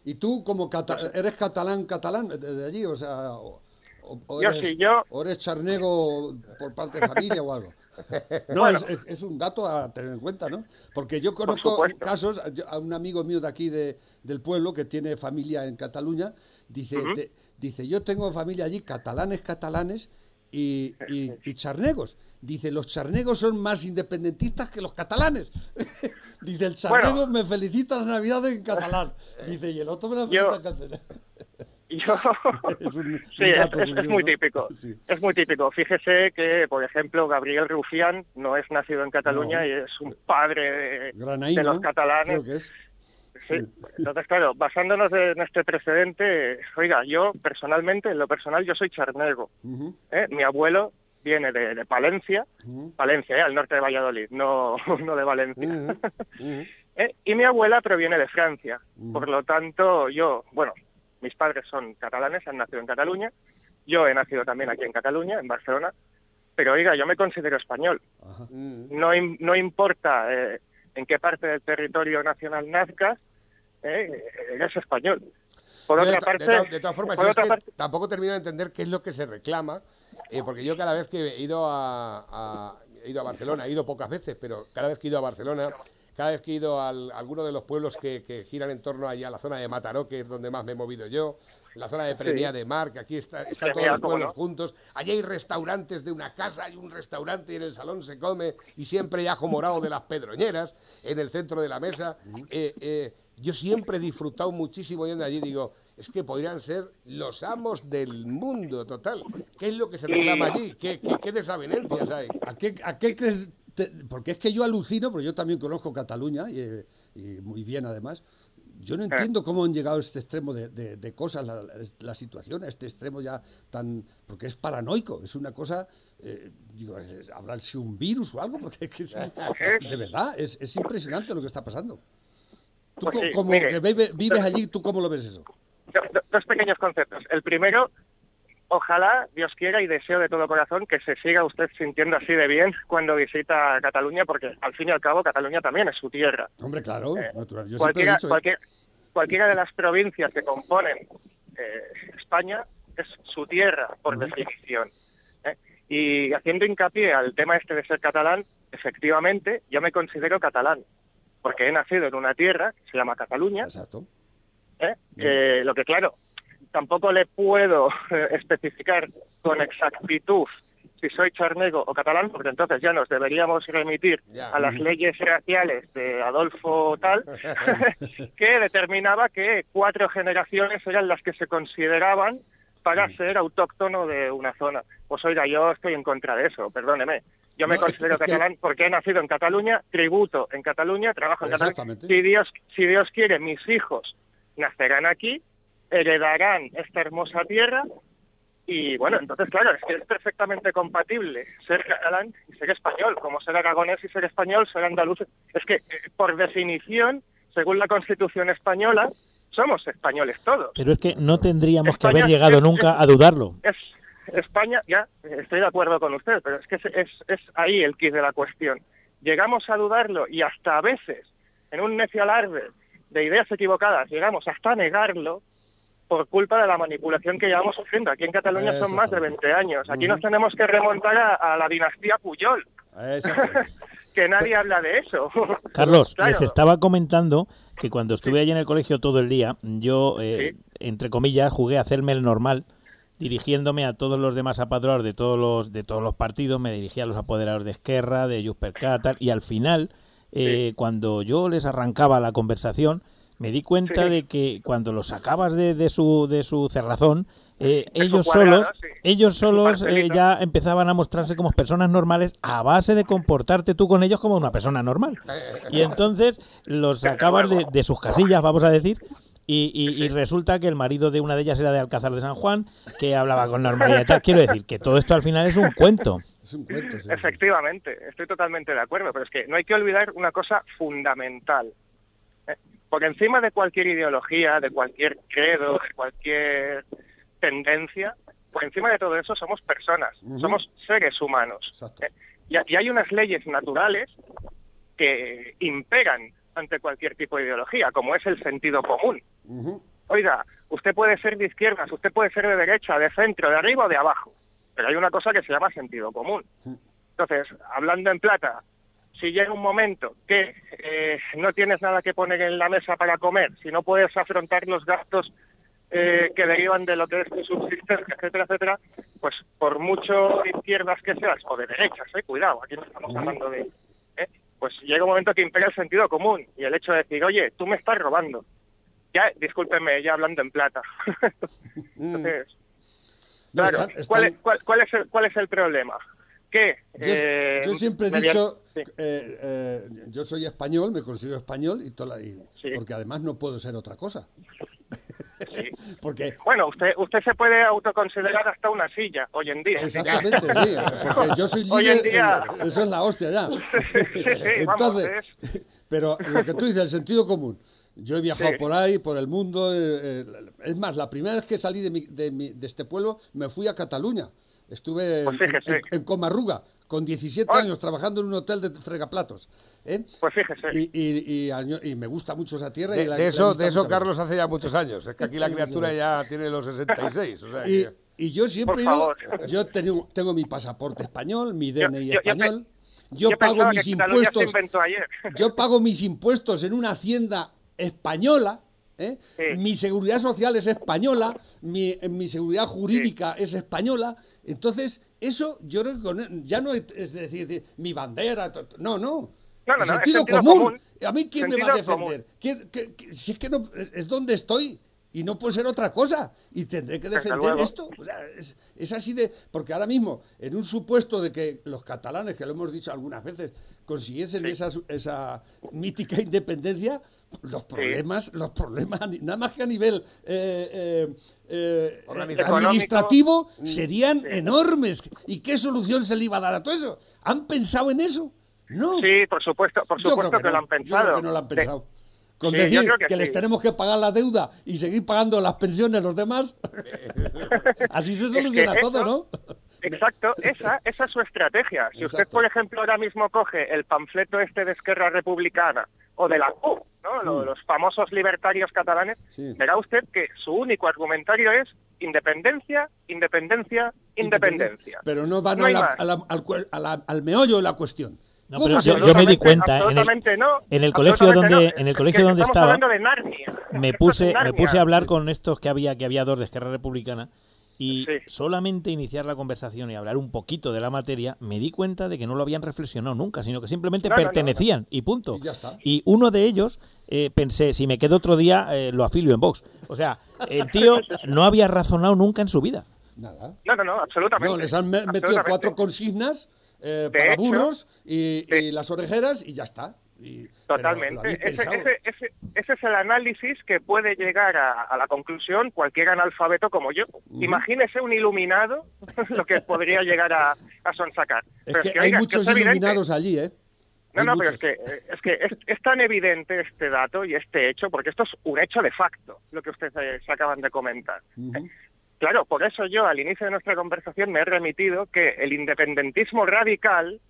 ¿Y tú como cata- eres catalán catalán de, allí? O sea, o, o- o Yo eres, sí, yo- o eres charnego por parte de familia o algo. No, Bueno. es, es- un dato a tener en cuenta, ¿no? Porque yo conozco casos, a un amigo mío de aquí de, del pueblo que tiene familia en Cataluña, dice, te- dice yo tengo familia allí, catalanes, catalanes y, y- y charnegos. Dice, los charnegos son más independentistas que los catalanes. dice, el charnego Bueno. me felicita las navidades en catalán. Dice, y el otro me Yo- felicita en catalán. Yo... Es un- un Sí, es, es- es muy típico. Sí. Es muy típico. Fíjese que, por ejemplo, Gabriel Rufián no es nacido en Cataluña No. y es un padre de, de los catalanes. creo que es. Sí. Entonces, claro, basándonos en este precedente, oiga, yo personalmente, en lo personal, yo soy charnego. ¿eh? Mi abuelo viene de, de Palencia, Palencia, ¿eh? al norte de Valladolid, no, no de Valencia. ¿eh? Y mi abuela proviene de Francia. Por lo tanto, yo, bueno, mis padres son catalanes, han nacido en Cataluña. Yo he nacido también aquí en Cataluña, en Barcelona. Pero oiga, yo me considero español. No, no importa eh, en qué parte del territorio nacional nazcas, eh, eres español. Por otra parte, de de todas formas, por yo es otra que parte- tampoco termino de entender qué es lo que se reclama, eh, porque yo cada vez que he ido a, a- he ido a Barcelona, he ido pocas veces, pero cada vez que he ido a Barcelona, cada vez que he ido a alguno de los pueblos que, que giran en torno allá a la zona de Mataró, que es donde más me he movido yo, la zona de Premia de Mar, que aquí está, están todos los pueblos no. juntos. Allí hay restaurantes de una casa, hay un restaurante y en el salón se come y siempre hay ajo morado de las pedroñeras en el centro de la mesa. Eh, eh, yo siempre he disfrutado muchísimo yendo allí. Digo, es que podrían ser los amos del mundo total. ¿Qué es lo que se reclama allí? ¿Qué, qué, qué desavenencias hay? ¿A qué, a qué crees? te- porque es que yo alucino, porque yo también conozco Cataluña y, eh, y muy bien además. Yo no entiendo cómo han llegado a este extremo de, de- de cosas, la, la- situación, a este extremo ya tan. porque es paranoico, es una cosa. eh, digo, es- ¿habrá sido un virus o algo? Porque es que es- de verdad, es, es impresionante lo que está pasando. Tú, Pues sí, como mire. que vive- vives allí, ¿tú cómo lo ves eso? Do- do- dos pequeños conceptos. El primero, ojalá, Dios quiera y deseo de todo corazón que se siga usted sintiendo así de bien cuando visita Cataluña, porque al fin y al cabo Cataluña también es su tierra. Hombre, claro, natural. Yo siempre he cualquiera, dicho. ¿eh? cualquier- cualquiera de las provincias que componen eh, España es su tierra, por definición. ¿eh? Y haciendo hincapié al tema este de ser catalán, efectivamente, yo me considero catalán, porque he nacido en una tierra que se llama Cataluña, Exacto. ¿eh? Lo que claro, tampoco le puedo eh, especificar con exactitud si soy charnego o catalán, porque entonces ya nos deberíamos remitir Ya. a las leyes raciales de Adolfo tal, que determinaba que cuatro generaciones eran las que se consideraban para ser autóctono de una zona. Pues oiga, yo estoy en contra de eso, perdóneme. Yo me No, considero es que- catalán porque he nacido en Cataluña, tributo en Cataluña, trabajo en Cataluña. Si Dios, si Dios quiere, mis hijos nacerán aquí, heredarán esta hermosa tierra y bueno, entonces claro, es que es perfectamente compatible ser catalán y ser español, como ser aragonés y ser español, ser andaluz. Es que eh, por definición, según la Constitución española, somos españoles todos. Pero es que no tendríamos que haber llegado es- nunca es- a dudarlo. Es España, ya, estoy de acuerdo con usted, pero es que es, ahí el quid de la cuestión. Llegamos a dudarlo y hasta a veces, en un necio alarde de ideas equivocadas, llegamos hasta a negarlo por culpa de la manipulación que llevamos sufriendo. Aquí en Cataluña son más de 20 años. Aquí nos tenemos que remontar a, a la dinastía Puyol. Que nadie habla de eso. Carlos, Claro. les estaba comentando que cuando estuve allí en el colegio todo el día, yo, eh, entre comillas, jugué a hacerme el normal, dirigiéndome a todos los demás apadroados de todos los, de todos los partidos, me dirigía a los apoderados de Esquerra, de Jusper Catar, y al final, eh, cuando yo les arrancaba la conversación, me di cuenta Sí. de que cuando los sacabas de, de su, de su cerrazón, eh, ellos cuadrado, solos, sí. ellos solos eh, ya empezaban a mostrarse como personas normales a base de comportarte tú con ellos como una persona normal. Y entonces los sacabas de, de sus casillas, vamos a decir, y, y- y resulta que el marido de una de ellas era de Alcázar de San Juan, que hablaba con normalidad y tal. Quiero decir que todo esto al final es un cuento. Es un cuento, sí. Efectivamente, estoy totalmente de acuerdo, pero es que no hay que olvidar una cosa fundamental. Por encima de cualquier ideología, de cualquier credo, de cualquier tendencia, por encima de todo eso somos personas, somos seres humanos. ¿eh? Y, y hay unas leyes naturales que imperan ante cualquier tipo de ideología, como es el sentido común. Oiga, usted puede ser de izquierdas, usted puede ser de derecha, de centro, de arriba o de abajo, pero hay una cosa que se llama sentido común. Entonces, hablando en plata, si llega un momento que eh, no tienes nada que poner en la mesa para comer, si no puedes afrontar los gastos eh, que derivan de lo que es tu subsistencia, etcétera, etcétera, pues por mucho de izquierdas que seas, o de derechas, eh, cuidado, aquí no estamos hablando de... eh, pues llega un momento que impera el sentido común y el hecho de decir, oye, tú me estás robando. Ya, discúlpeme, ya hablando en plata. Entonces, No, claro, están- ¿cuál, están- es, cuál- cuál es el, ¿cuál es el problema? Yo, eh, yo siempre he dicho, sí. eh, eh, yo soy español, me considero español, y, toda la- y- Sí. porque además no puedo ser otra cosa. porque Bueno, usted usted se puede autoconsiderar hasta una silla hoy en día. Exactamente, sí, porque yo soy Hoy en día- eso es la hostia ya. sí, vamos, Entonces, pero lo que tú dices, el sentido común. Yo he viajado Sí. por ahí, por el mundo. eh, eh, es más, la primera vez que salí de, mi- de, mi- de este pueblo me fui a Cataluña. Estuve Pues en, fíjese. en- en Comarruga, con 17 Ay. años, trabajando en un hotel de fregaplatos. ¿eh? Pues fíjese. Y, y- y año- y me gusta mucho esa tierra. De, y la- de eso, de eso. Carlos hace ya muchos años. Es que aquí la criatura ya tiene los 66. O sea, Y, que- y yo siempre Por he ido- favor. yo tengo, tengo mi pasaporte español, mi DNI yo- yo pe- español. Yo, Yo pago mis impuestos. Yo pago mis impuestos en una hacienda española. ¿Eh? Sí. Mi seguridad social es española, mi, mi seguridad jurídica es española. Entonces, eso yo creo que con- ya no es, es decir, de- mi bandera. No, no. No, no, El no, es sentido, común. común. ¿A mí quién me va a defender? ¿Quién- qué- qué- si es que no, es, donde estoy y no puede ser otra cosa. Y tendré que defender esto. O sea, es, es así de. Porque ahora mismo, en un supuesto de que los catalanes, que lo hemos dicho algunas veces, consiguiesen esa, su- esa mítica independencia, los problemas, los problemas, nada más que a nivel eh, eh, eh, administrativo, Mm, serían enormes. ¿Y qué solución se le iba a dar a todo eso? ¿Han pensado en eso? No. Sí, por supuesto, por supuesto que, lo han Yo creo pensado. que no lo han Sí. pensado. Con Sí, decir que, que les tenemos que pagar la deuda y seguir pagando las pensiones a los demás, así se Es que soluciona todo, eso- ¿no? Exacto, esa, esa es su estrategia. Si usted, por ejemplo, ahora mismo coge el panfleto este de Esquerra Republicana o de la CUP, ¿no? Lo- los famosos libertarios catalanes, Mm. Sí. verá usted que su único argumentario es independencia, independencia, independencia. Pero no van No a la- más. a la- al, a la- al meollo de la cuestión. No, ¿Cómo pero yo, me di Absolutamente- cuenta en el, no, en el colegio donde no. en el Es colegio que donde estaba hablando de Narnia. me es puse me puse a hablar con estos que había que había dos de Esquerra Republicana y Sí. solamente iniciar la conversación y hablar un poquito de la materia me di cuenta de que no lo habían reflexionado nunca sino que simplemente No, no, no, pertenecían y punto Y ya está. y uno de ellos eh, pensé si me quedo otro día eh, lo afilio en Vox o sea el tío no había razonado nunca en su vida Nada. No, no, no, absolutamente. No, les han me- metido cuatro consignas eh, para hecho, burros y, y las orejeras y ya está. Y- Totalmente. Ese, pensado. ese- ese- ese es el análisis que puede llegar a, a la conclusión cualquier analfabeto como yo. Imagínese un iluminado lo que podría llegar a, a sonsacar. Es Pero que es que, hay oiga, es que muchos iluminados allí, ¿eh? No, Hay no, pero es que, eh, es, que es, es tan evidente este dato y este hecho, porque esto es un hecho de facto, lo que ustedes eh, se acaban de comentar. Claro, por eso yo al inicio de nuestra conversación me he remitido que el independentismo radical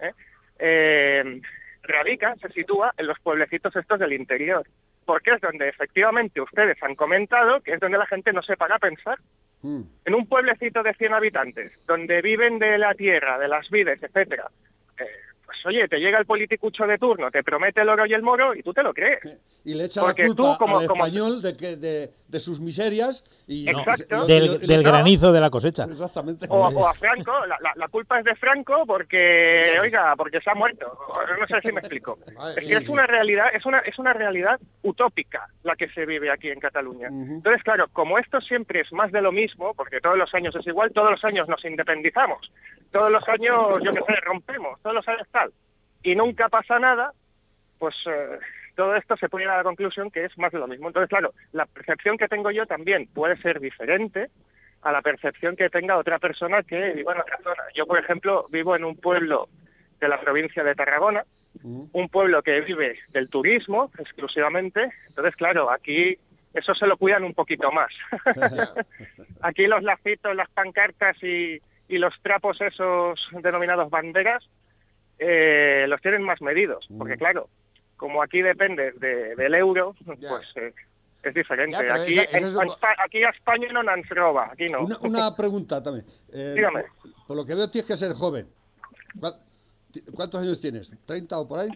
¿eh? Eh, radica, se sitúa en los pueblecitos estos del interior, porque es donde efectivamente ustedes han comentado que es donde la gente no se para a pensar. Mm. En un pueblecito de 100 habitantes, donde viven de la tierra, de las vides, etcétera, pues oye, te llega el politicucho de turno, te promete el oro y el moro y tú te lo crees. Y le echa Porque la tú, como- al como- español de, que, de, de sus miserias y Exacto. lo- del, lo- del lo- granizo de la cosecha Exactamente. O, o a Franco, la, la- la culpa es de Franco porque, oiga, porque se ha muerto. No sé si me explico. Es que es una realidad, es una, es una realidad utópica la que se vive aquí en Cataluña. Entonces, claro, como esto siempre es más de lo mismo, porque todos los años es igual, todos los años nos independizamos, todos los años, yo qué sé, rompemos, todos los años tal, y nunca pasa nada, pues eh, todo esto se puede ir a la conclusión que es más de lo mismo. Entonces, claro, la percepción que tengo yo también puede ser diferente a la percepción que tenga otra persona que viva en otra zona. Yo, por ejemplo, vivo en un pueblo de la provincia de Tarragona, Ujú. un pueblo que vive del turismo exclusivamente. Entonces, claro, aquí eso se lo cuidan un poquito más. aquí los lacitos, las pancartas y, y los trapos esos denominados banderas eh, los tienen más medidos. Porque claro, como aquí depende de- del euro, pues eh, es diferente. Ya, aquí, esa- esa en- es un- en Espa- aquí a España no nos roba, aquí no. Una, una pregunta también. Eh, Dígame. Por lo que veo tienes que ser joven. ¿Cuá- ti- ¿Cuántos años tienes? ¿30 o por ahí?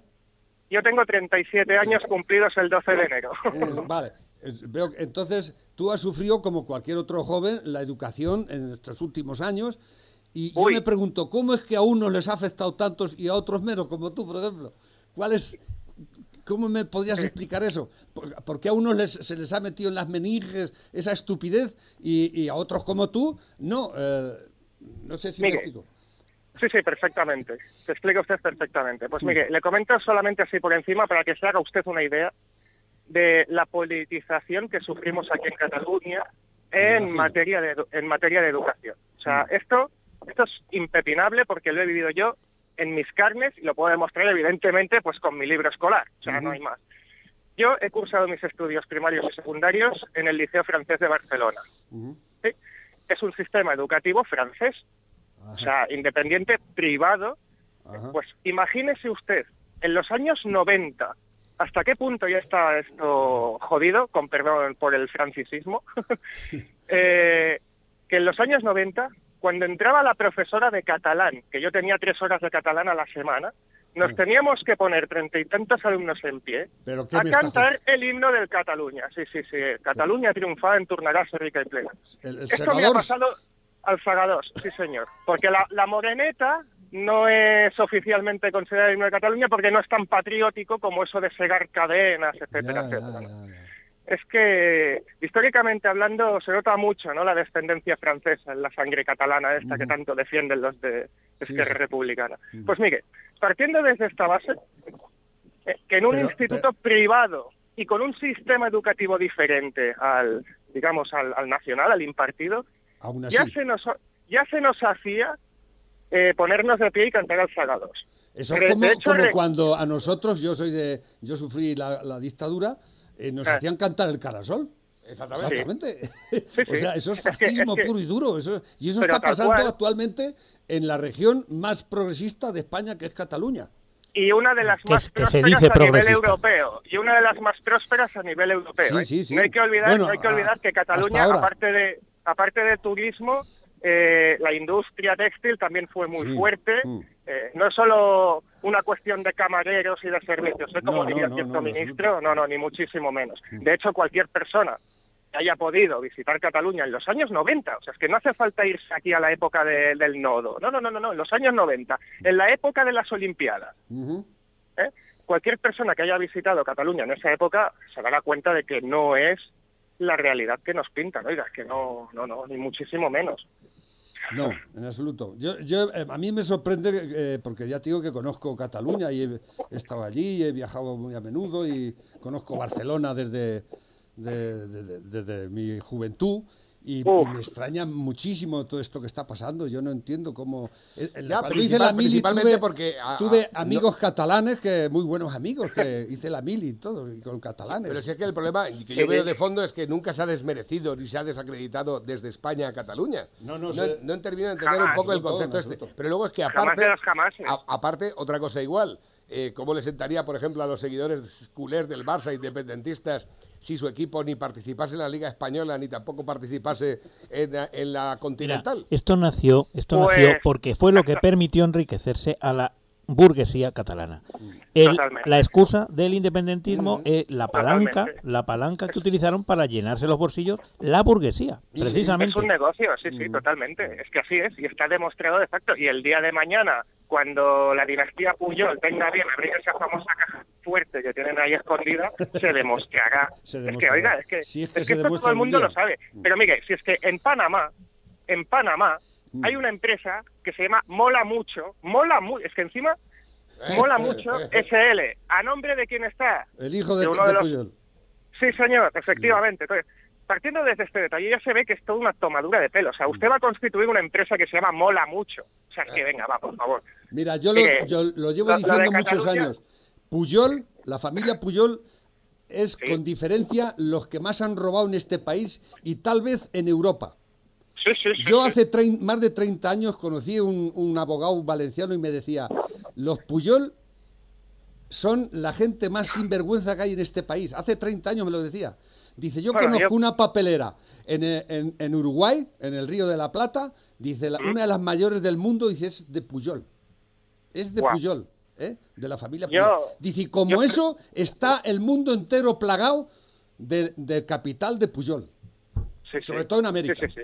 Yo tengo 37 años cumplidos el 12 de enero. Eh, vale. Entonces, tú has sufrido, como cualquier otro joven, la educación en estos últimos años. Y yo me pregunto, ¿cómo es que a unos les ha afectado tantos y a otros menos, como tú, por ejemplo? ¿Cuál es, ¿Cómo me podrías explicar eso? ¿Por, por qué a unos les- se les ha metido en las meninges esa estupidez y, y a otros como tú no? Eh, no sé si me explico. Sí, sí, perfectamente. Se explica usted perfectamente. Pues mire, le comento solamente así por encima para que se haga usted una idea de la politización que sufrimos aquí en Cataluña en materia de en materia de educación. O sea, esto esto es impepinable porque lo he vivido yo en mis carnes y lo puedo demostrar evidentemente pues con mi libro escolar. O sea, no hay más. Yo he cursado mis estudios primarios y secundarios en el Liceo Francés de Barcelona. ¿sí? Es un sistema educativo francés, o sea, independiente, privado. Ajá. Pues imagínese usted, en los años 90, ¿hasta qué punto ya está esto jodido, con perdón por el francisismo? Eh, que en los años 90, cuando entraba la profesora de catalán, que yo tenía tres horas de catalán a la semana, nos teníamos que poner treinta y tantos alumnos en pie Pero ¿qué a estás cantar el himno del Cataluña. Sí, sí, sí. Cataluña triunfada en turnarás rica y plena. El, el Esto me ha pasado al Fagadós, sí señor. Porque la, la moreneta no es oficialmente considerada himno de Cataluña porque no es tan patriótico como eso de segar cadenas, etcétera, Ya, etcétera. ¿no? ya, ya. Es que históricamente hablando se nota mucho ¿no? la descendencia francesa en la sangre catalana esta que tanto defienden los de Sí, Esquerra sí. Republicana. Pues mire, partiendo desde esta base, eh, que en un Pero- instituto privado y con un sistema educativo diferente al, digamos, al, al nacional, al impartido, Aún así, ya se nos ya se nos hacía eh, ponernos de pie y cantar al Sagados. eso es como, hecho, cuando a nosotros, yo soy de, yo sufrí la, la dictadura, eh, nos Ah. hacían cantar el carasol. Exactamente. Exactamente. Sí, o sea, eso es Es que- fascismo es que- puro y duro. Eso, y eso Pero está pasando cual. actualmente en la región más progresista de España, que es Cataluña. Y una de las Que más se- que se prósperas dice a nivel europeo. Y una de las más prósperas a nivel europeo. Sí, ¿eh? sí, sí. No hay que olvidar, Bueno, no hay que, a- olvidar que Cataluña, aparte de, aparte de turismo, eh, la industria textil también fue muy Sí. fuerte. Mm. Eh, no es solo una cuestión de camareros y de servicios, ¿eh? como No, diría no, cierto no, ministro, no, no, ni muchísimo menos. De hecho, cualquier persona que haya podido visitar Cataluña en los años 90, o sea, es que no hace falta irse aquí a la época de- del nodo, no, no, no, no, no, en los años 90, en la época de las Olimpiadas. ¿eh? cualquier persona que haya visitado Cataluña en esa época se dará cuenta de que no es la realidad que nos pintan, oiga, que no, no, no, ni muchísimo menos. No, en absoluto. Yo, yo, eh, a mí me sorprende, eh, porque ya te digo que conozco Cataluña y he, estado allí, he viajado muy a menudo y conozco Barcelona desde, de- de- de- desde mi juventud. Y, me extraña muchísimo todo esto que está pasando. Yo no entiendo cómo. eh, eh, Ya, cuando hice la mili tuve, porque, ah, tuve ah, amigos catalanes, que muy buenos amigos, que hice la mili y todo, y con catalanes. Pero si es que el problema que yo veo de fondo es que nunca se ha desmerecido ni se ha desacreditado desde España a Cataluña. No, no, no, se- no he terminado de entender un poco el concepto este. Pero luego es que aparte, a- aparte otra cosa igual. Eh, ¿Cómo le sentaría, por ejemplo, a los seguidores culés del Barça independentistas si su equipo ni participase en la Liga Española ni tampoco participase en, la- en la Mira, Continental? esto nació, esto Pues- nació porque fue lo que permitió enriquecerse a la burguesía catalana. El- la excusa del independentismo es la palanca, Totalmente. la palanca que utilizaron para llenarse los bolsillos la burguesía, Y sí, precisamente. Es un negocio, sí, Mm. sí, totalmente. Es que así es y está demostrado de facto. Y el día de mañana, cuando la dinastía Puyol tenga bien abrir esa famosa caja fuerte que tienen ahí escondida, se demostrará. Se Es que, demostrará. oiga, es que, Si es es que esto todo el mundo día. lo sabe. Pero mire, si es que en Panamá, en Panamá, Mm. hay una empresa que se llama Mola Mucho, Mola Mucho, es que encima mola mucho SL, a nombre de quién está, el hijo de, de uno de de los- Puyol. Sí, señor, efectivamente. Entonces, partiendo desde este detalle, ya se ve que es toda una tomadura de pelo. O sea, usted va a constituir una empresa que se llama Mola Mucho. O sea, que venga, va, por favor. Mira, yo lo, Mire, yo lo llevo lo- lo de diciendo muchos Cataluña- años. Puyol, la familia Puyol, es Sí. con diferencia los que más han robado en este país y tal vez en Europa. Sí, sí, sí. Yo hace trein- más de 30 años conocí un, un abogado valenciano y me decía, los Puyol son la gente más sinvergüenza que hay en este país. Hace 30 años me lo decía. Dice, yo Bueno, conozco yo- una papelera en, eh, en- en Uruguay, en el Río de la Plata, dice, la- una de las mayores del mundo, dice, es de Puyol. Es de Guau. Puyol, ¿eh? de la familia Yo- Puyol. Dice, y como yo- eso, está el mundo entero plagado de- del capital de Puyol. Sí, sobre sí. todo en América. Sí, sí,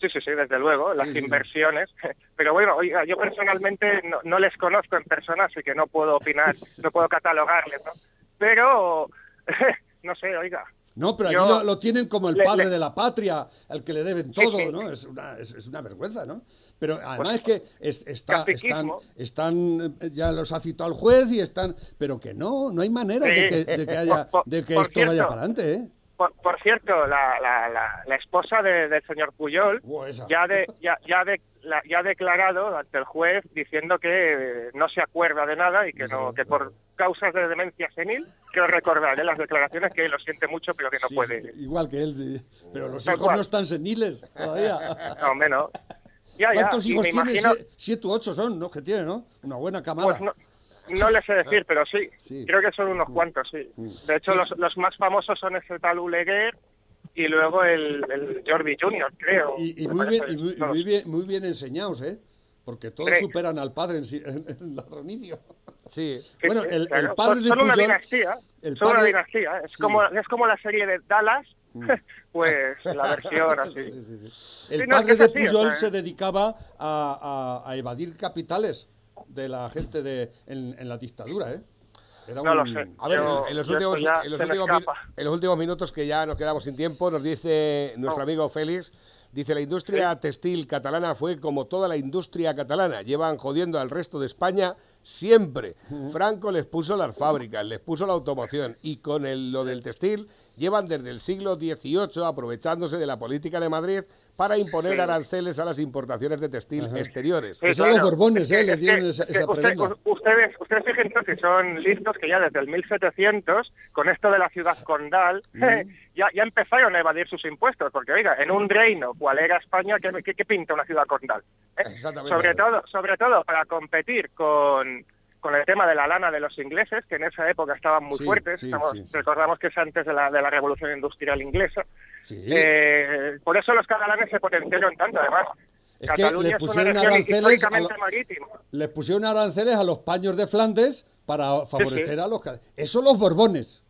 sí. Sí, sí, desde luego, las inversiones. Pero bueno, oiga, yo personalmente no, no les conozco en persona, así que no puedo opinar, no puedo catalogarles, ¿no? pero no sé, oiga. No, pero allí lo, lo tienen como el padre le- de la patria, al que le deben todo. ¿no? Es una, es, es una vergüenza, ¿no? Pero además es que es- está, están, están, eh, ya los ha citado el juez y están, pero que no, no hay manera de que, de que haya, de que por esto vaya cierto, para adelante, ¿eh? Por, por cierto, la, la, la, la esposa de- del señor Puyol ya, de, ya, ya, de, la- ya ha declarado ante el juez diciendo que eh, no se acuerda de nada y que no que por causas de demencia senil, quiero recordar en las declaraciones que lo siente mucho pero que no Sí, puede. sí, igual que él, sí. Pero los hijos cual. no están seniles todavía. No. Ya, ya, ¿Cuántos hijos tiene? imagino- Siete u ocho son, ¿no? Que tiene, ¿no? Una buena camada. Pues no, no le sé decir, pero sí, Sí. creo que son unos cuantos, sí. De hecho, los, los más famosos son ese tal Uleguer y luego el, el Jordi Junior, creo. Y, muy, bien, y muy, bien, muy bien enseñados, ¿eh? Porque todos superan al padre en, en, en. Sí. Bueno, el, padre de son una dinastía, el son una dinastía. Es, sí. como, es como la serie de Dallas, pues la versión así. Sí, sí, sí. Sí, El no, es padre que es de así, o Pujol sea, se dedicaba a, a- a evadir capitales de la gente de, en, en la dictadura, ¿eh? Era No lo un- sé. A ver, Yo- en, los últimos, en, los en los minutos que ya nos quedamos sin tiempo, nos dice nuestro amigo Félix, dice la industria textil catalana fue como toda la industria catalana, llevan jodiendo al resto de España siempre. Franco les puso las fábricas, les puso la automoción y con el- lo del textil llevan desde el siglo XVIII aprovechándose de la política de Madrid para imponer Sí. aranceles a las importaciones de textil exteriores. Sí, Esos son los. Borbones, ¿eh? Le dieron esa, usted- ustedes, ustedes fíjense que son listos que ya desde el 1700, con esto de la ciudad condal, ya, ya empezaron a evadir sus impuestos, porque oiga, en un reino cual era España, ¿qué, qué- qué pinta una ciudad condal? ¿Eh? Exactamente. Sobre todo, sobre todo para competir con, con el tema de la lana de los ingleses, que en esa época estaban muy Sí, fuertes. sí, Estamos- sí, sí. Recordamos que es antes de la, de la revolución industrial inglesa. Eh, por eso los catalanes se potenciaron tanto, además. Es que Cataluña pusieron aranceles a. Les pusieron aranceles a los paños de Flandes para favorecer a los... Eso los Borbones.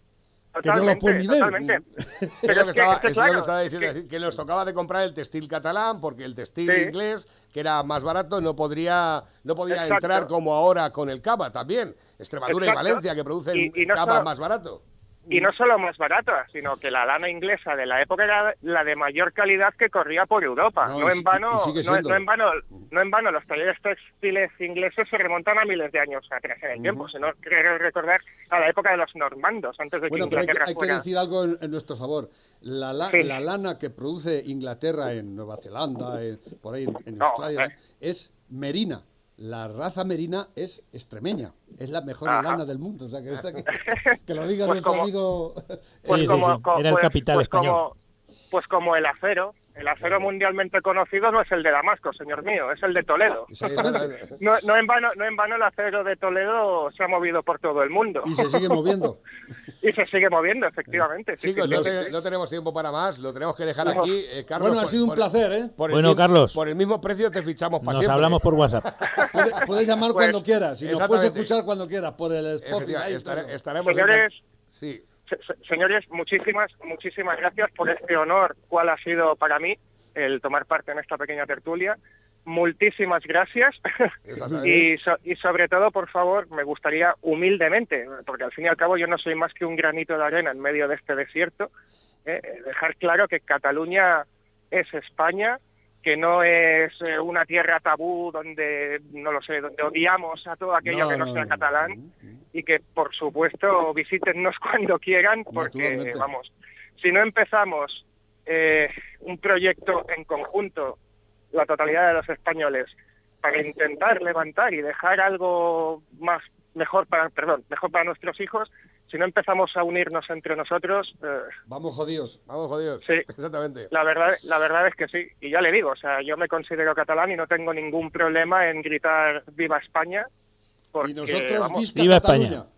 Que no los Totalmente, totalmente. Es lo que es que- estaba, es que, es lo que claro, estaba diciendo, que- nos tocaba de comprar el textil catalán porque el textil Sí. inglés, que era más barato, no podría, no podía Exacto. entrar como ahora con el cava también. Extremadura Exacto. y Valencia, que producen Y- y no cava más barato. Y no solo más barata, sino que la lana inglesa de la época era la de mayor calidad que corría por Europa. No, en vano, no, en vano, no en vano los talleres textiles ingleses se remontan a miles de años atrás en el tiempo. Si no quiero recordar a la época de los normandos, antes de que Bueno, pero hay que, Inglaterra hay que fuera. decir algo en, en nuestro favor. La, la- Sí. la lana que produce Inglaterra en Nueva Zelanda, en- por ahí en, Australia, eh. es merina. La raza merina es extremeña. Es la mejor Ajá. lana del mundo. O sea, que, esta que, que lo diga Pues nuestro como- amigo... Pues Sí, como, Era el pues- capital pues español. Como, pues como el acero. El acero mundialmente conocido no es el de Damasco, señor mío, es el de Toledo. No, no en vano, no en vano el acero de Toledo se ha movido por todo el mundo. Y se sigue moviendo. Y se sigue moviendo, efectivamente. sí, Chicos, sí, no, sí, te- sí. no tenemos tiempo para más, lo tenemos que dejar No. aquí. Eh, Carlos, Bueno, ha por- sido un placer, ¿eh? por Bueno, mismo- Carlos. Por el mismo precio te fichamos para Nos hablamos por WhatsApp. Puedes, puedes llamar Pues, cuando quieras. Y nos puedes escuchar cuando quieras por el Spotify. Estaremos Señores, Sí. Se- se- señores, muchísimas, muchísimas gracias por este honor, cual ha sido para mí el tomar parte en esta pequeña tertulia. Muchísimas gracias. Exactamente. y, so- y sobre todo, por favor, me gustaría humildemente, porque al fin y al cabo yo no soy más que un granito de arena en medio de este desierto, eh, dejar claro que Cataluña es España, que no es eh, una tierra tabú donde, no lo sé, donde odiamos a todo aquello No, que no, no, sea no. catalán y que, por supuesto, visítennos cuando quieran, porque, vamos, si no empezamos eh, un proyecto en conjunto, la totalidad de los españoles, para intentar levantar y dejar algo más mejor para, perdón, mejor para nuestros hijos, si no empezamos a unirnos entre nosotros, eh, Vamos jodidos. Vamos jodidos. Sí. Exactamente. la verdad, la verdad es que sí. Y ya le digo, o sea, yo me considero catalán y no tengo ningún problema en gritar viva España. Porque, Y nosotros, vamos, Viva Cataluña. España.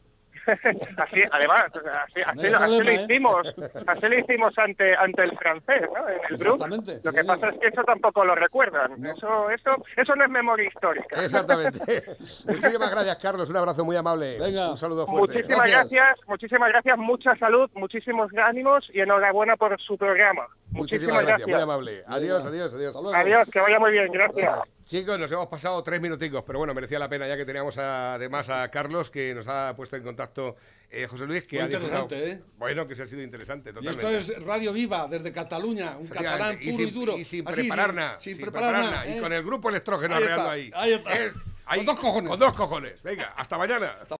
Así, además, así, así No hay lo, ¿eh? hicimos, así lo hicimos ante ante el francés, ¿no? En el Brook. Exactamente, Lo que sí. pasa es que eso tampoco lo recuerdan. Eso, eso, eso no es memoria histórica. Exactamente. Muchísimas gracias, Carlos. Un abrazo muy amable. Venga. Un saludo fuerte. Muchísimas Gracias. gracias, muchísimas gracias, mucha salud, muchísimos ánimos y enhorabuena por su programa. Muchísimas Muchísimas gracias, muy amable. Adiós, adiós, adiós. Adiós, que vaya muy bien, gracias. Chicos, nos hemos pasado tres minuticos, pero bueno, merecía la pena ya que teníamos a- además a Carlos que nos ha puesto en contacto eh, José Luis, que Muy ha disfrutado- interesante, ¿eh? Bueno, que se ha sido interesante, Y totalmente. esto es Radio Viva, desde Cataluña, un catalán puro y, sin, duro. y sin Así, preparar nada. Sin, sin preparar preparar nada. nada, Y ¿eh? con el grupo electrógeno Ahí arreando está, ahí. ahí está. Es- ahí- Con dos cojones. Con dos cojones. Venga, hasta mañana.